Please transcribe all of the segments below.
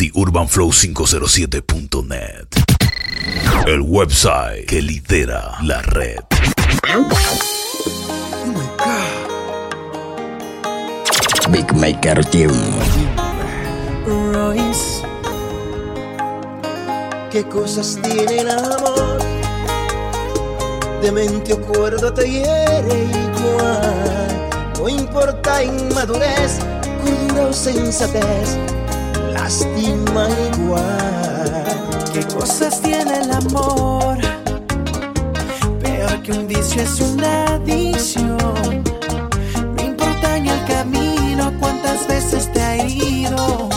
TheUrbanFlow507.net. El website que lidera la red. Big Maker Team. Royce. ¿Qué cosas tiene el amor? De mente o cuerdo te hiere igual. No importa inmadurez, cordura o sensatez, lastima igual. ¿Qué cosas tiene el amor? Peor que un vicio es una adicción. No importa en el camino cuántas veces te ha ido.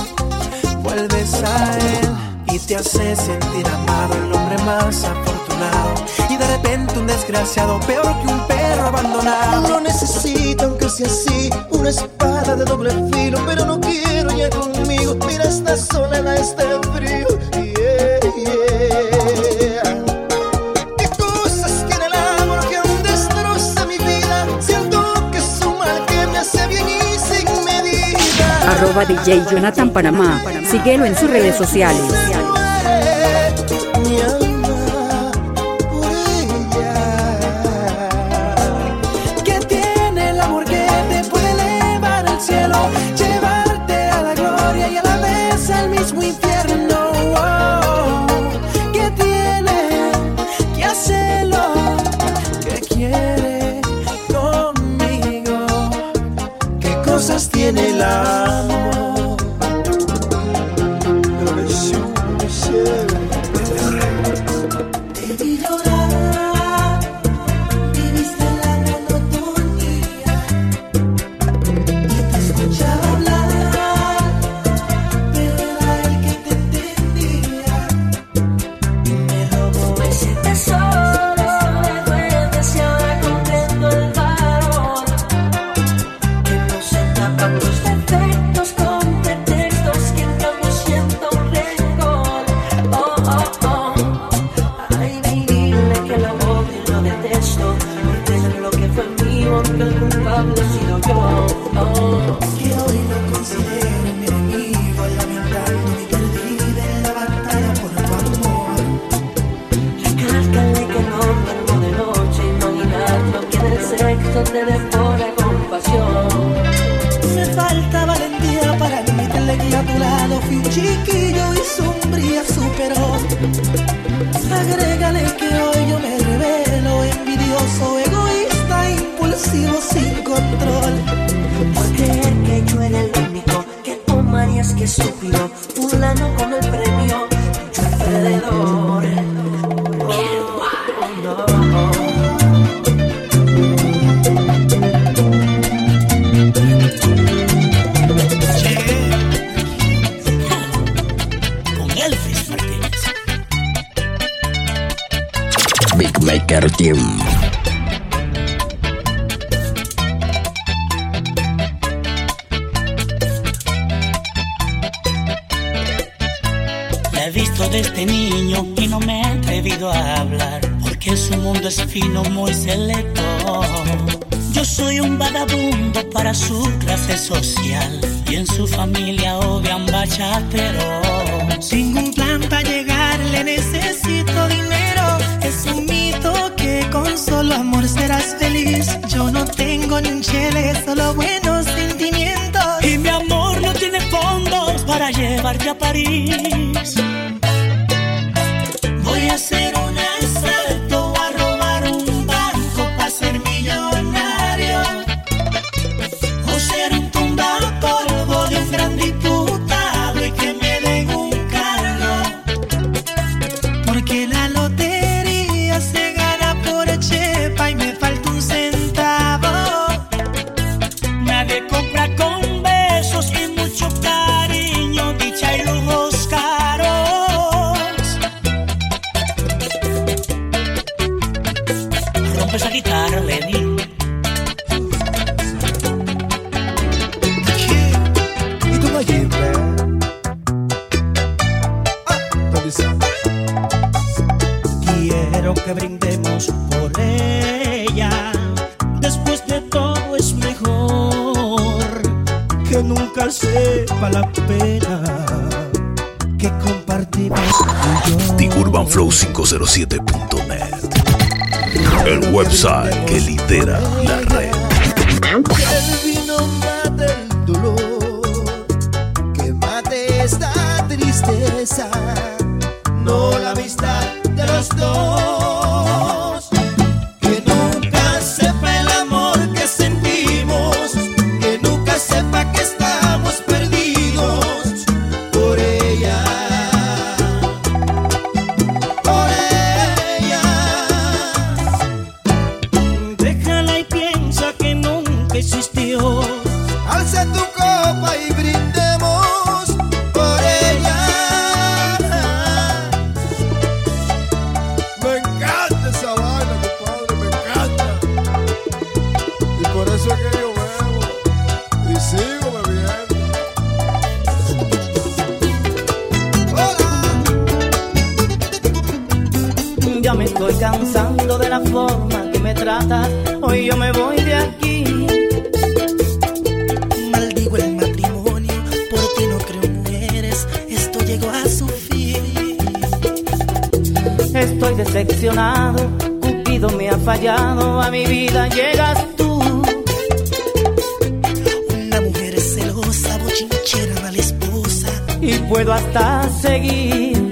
Vuelves a él y te hace sentir amado, el hombre más afortunado. Y de repente un desgraciado, peor que un perro abandonado. No necesito, aunque sea así, una espada de doble filo, pero no quiero ya conmigo. Esta soledad, este frío. Yeah, yeah. ¿Qué cosas tiene el amor que aún destroza mi vida? Siento que es un mal que me hace bien y sin medida. Arroba DJ Jonathan Panamá. Síguelo en sus redes sociales. Vez al mismo. Estúpido, fulano con el premio, Maker Team. Visto desde niño y no me he atrevido a hablar, porque su mundo es fino, muy selecto. Yo soy un vagabundo para su clase social y en su familia odian bachatero. Sin un plan para llegar le necesito dinero. Es un mito que con solo amor serás feliz. Yo no tengo ni un chele, solo buenos para llevarte a París. Voy a hacer UrbanFlow507.net. El website que lidera la red. El vino mata el dolor, que mate esta tristeza, no la amistad de los dos. Estoy cansando de la forma que me tratas. Hoy yo me voy de aquí. Maldigo el matrimonio, por ti no creo mujeres, esto llegó a su fin. Estoy decepcionado. Cupido me ha fallado. A mi vida llegas tú. Una mujer celosa, bochinchera, mala esposa. Y puedo hasta seguir.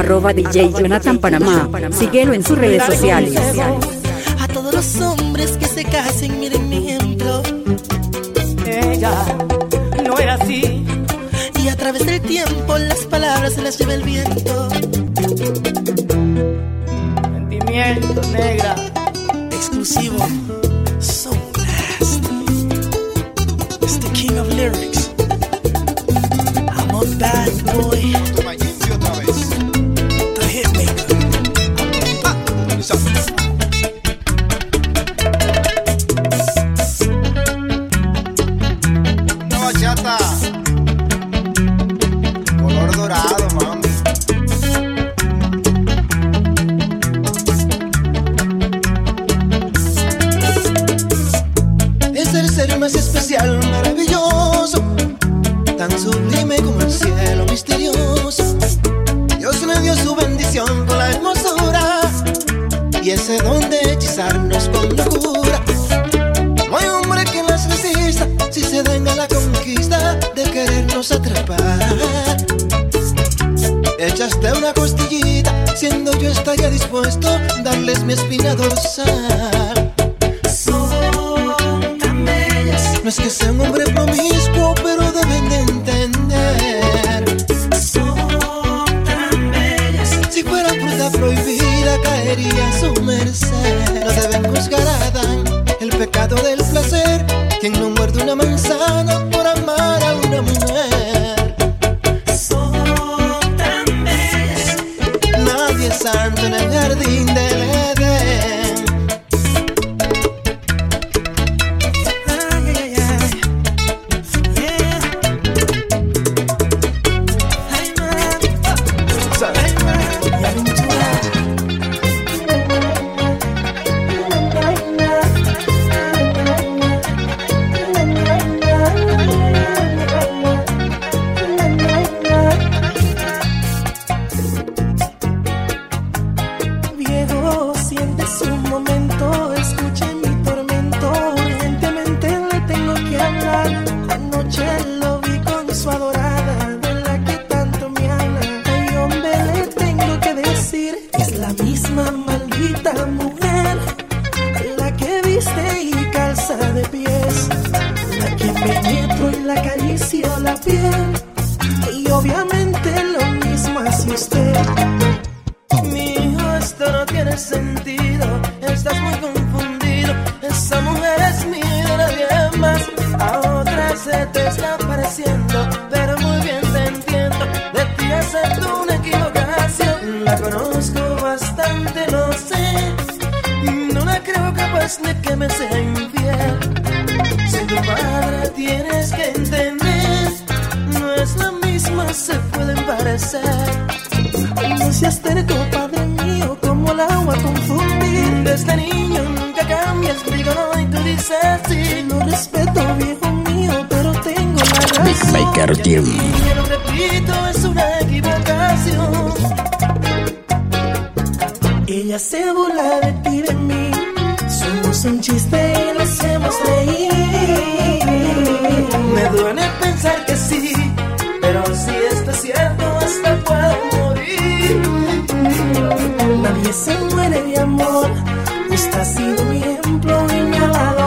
Arroba DJ Jonathan Panamá. Síguelo en sus redes sociales. A todos los hombres que se casen, miren mi ejemplo. Ella no era así. Y a través del tiempo las palabras se las lleva el viento. Sentimiento negra. Exclusivo. So nasty. It's the king of lyrics. I'm a bad boy. Ser más especial, maravilloso, tan sublime como el cielo misterioso. Dios le dio su bendición con la hermosura y ese don de hechizarnos con locura. No hay hombre que las resista si se den la conquista de querernos atrapar. Echaste una costillita, siendo yo estaría dispuesto a darles mi espina dorsal. No es que sea un hombre promiscuo, pero deben de entender. Se te está pareciendo, pero muy bien te entiendo. De ti acepto una equivocación. La conozco bastante, lo sé. No la creo capaz de que me sea infiel. Si tu padre tienes que entender, no es la misma, se pueden parecer. No seas terco, padre mío, como el agua confundir. Desde niño nunca cambias, digo no y tú dices sí. No tengo la razón. Big Maker Team. Ella se burla de ti, de mí. Somos un chiste y lo hacemos reír. Me duele pensar que sí, pero si esto es cierto, hasta puedo morir. Nadie se muere de amor. Usted ha sido mi ejemplo y me ha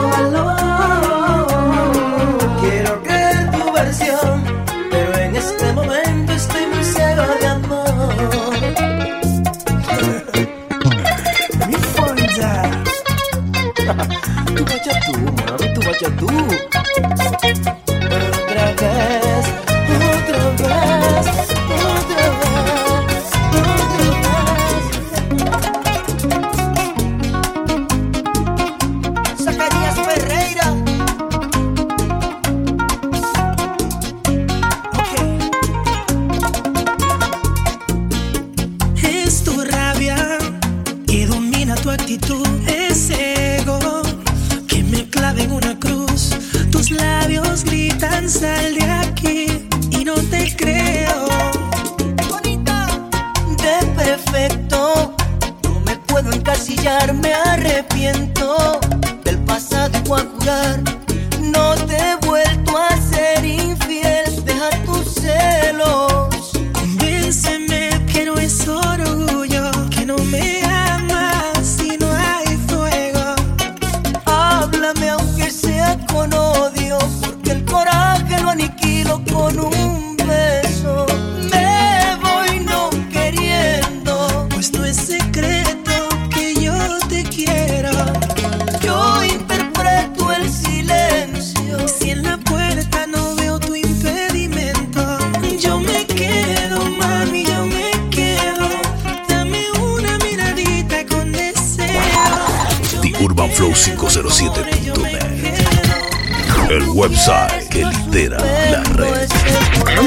TheUrbanFlow507.net. yo me quedo. El website que lidera la red. este pueblo.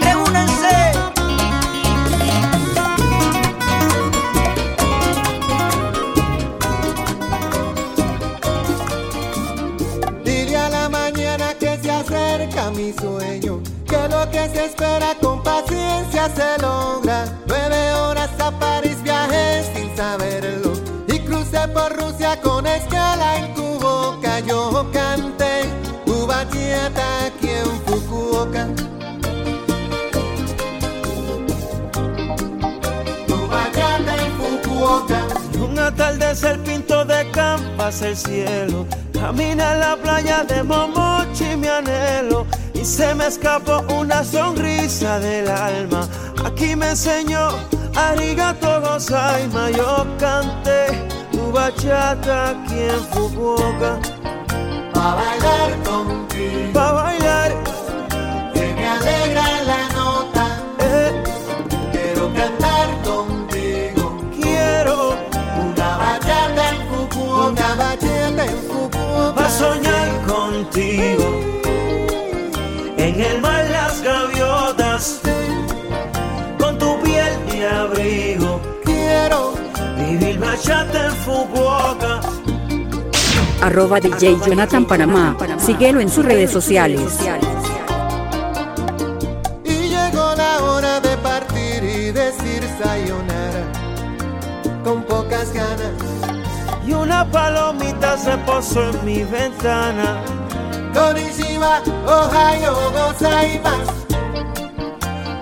Reúnanse. Dile a la mañana que se acerca mi sueño, que lo que se espera con paciencia se logra. Con escala en tu boca. Yo canté tu bachata aquí en Fukuoka. Bachata en Fukuoka. Un atardecer pinto de campas el cielo. Camina en la playa de Momochi mi anhelo. Y se me escapó una sonrisa del alma. Aquí me enseñó Arigato Gozaima. Yo canté tu bachata aquí en Fukuoka. Pa' bailar contigo, Pa' bailar, Bachata en Fukuoka. Arroba DJ Jonathan Panamá. Síguelo en sus redes sociales. y llegó la hora de partir y decir sayonara con pocas ganas. Y una palomita se posó en mi ventana. Konnichiwa, Ohio, gozaimasu.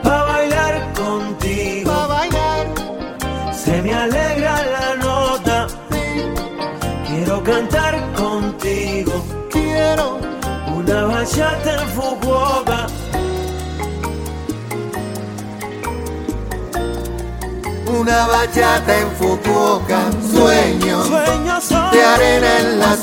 Pa' bailar contigo. Pa' bailar, Se me alegra cantar contigo. quiero Una bachata en Fukuoka. una bachata en Fukuoka. Sueño Sueños son de arena en bachata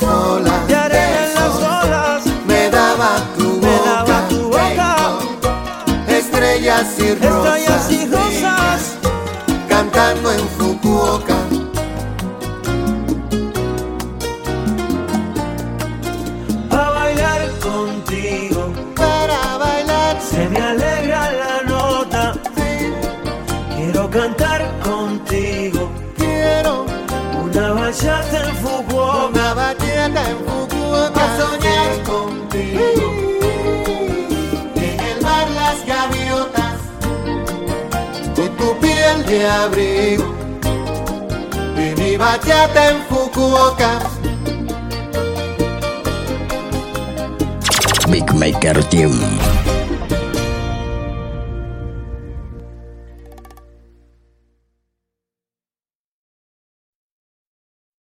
en Fukuoka. A soñar contigo. En el mar las gaviotas. Con tu piel de abrigo. Y mi bachata en Fukuoka. Big Maker Team.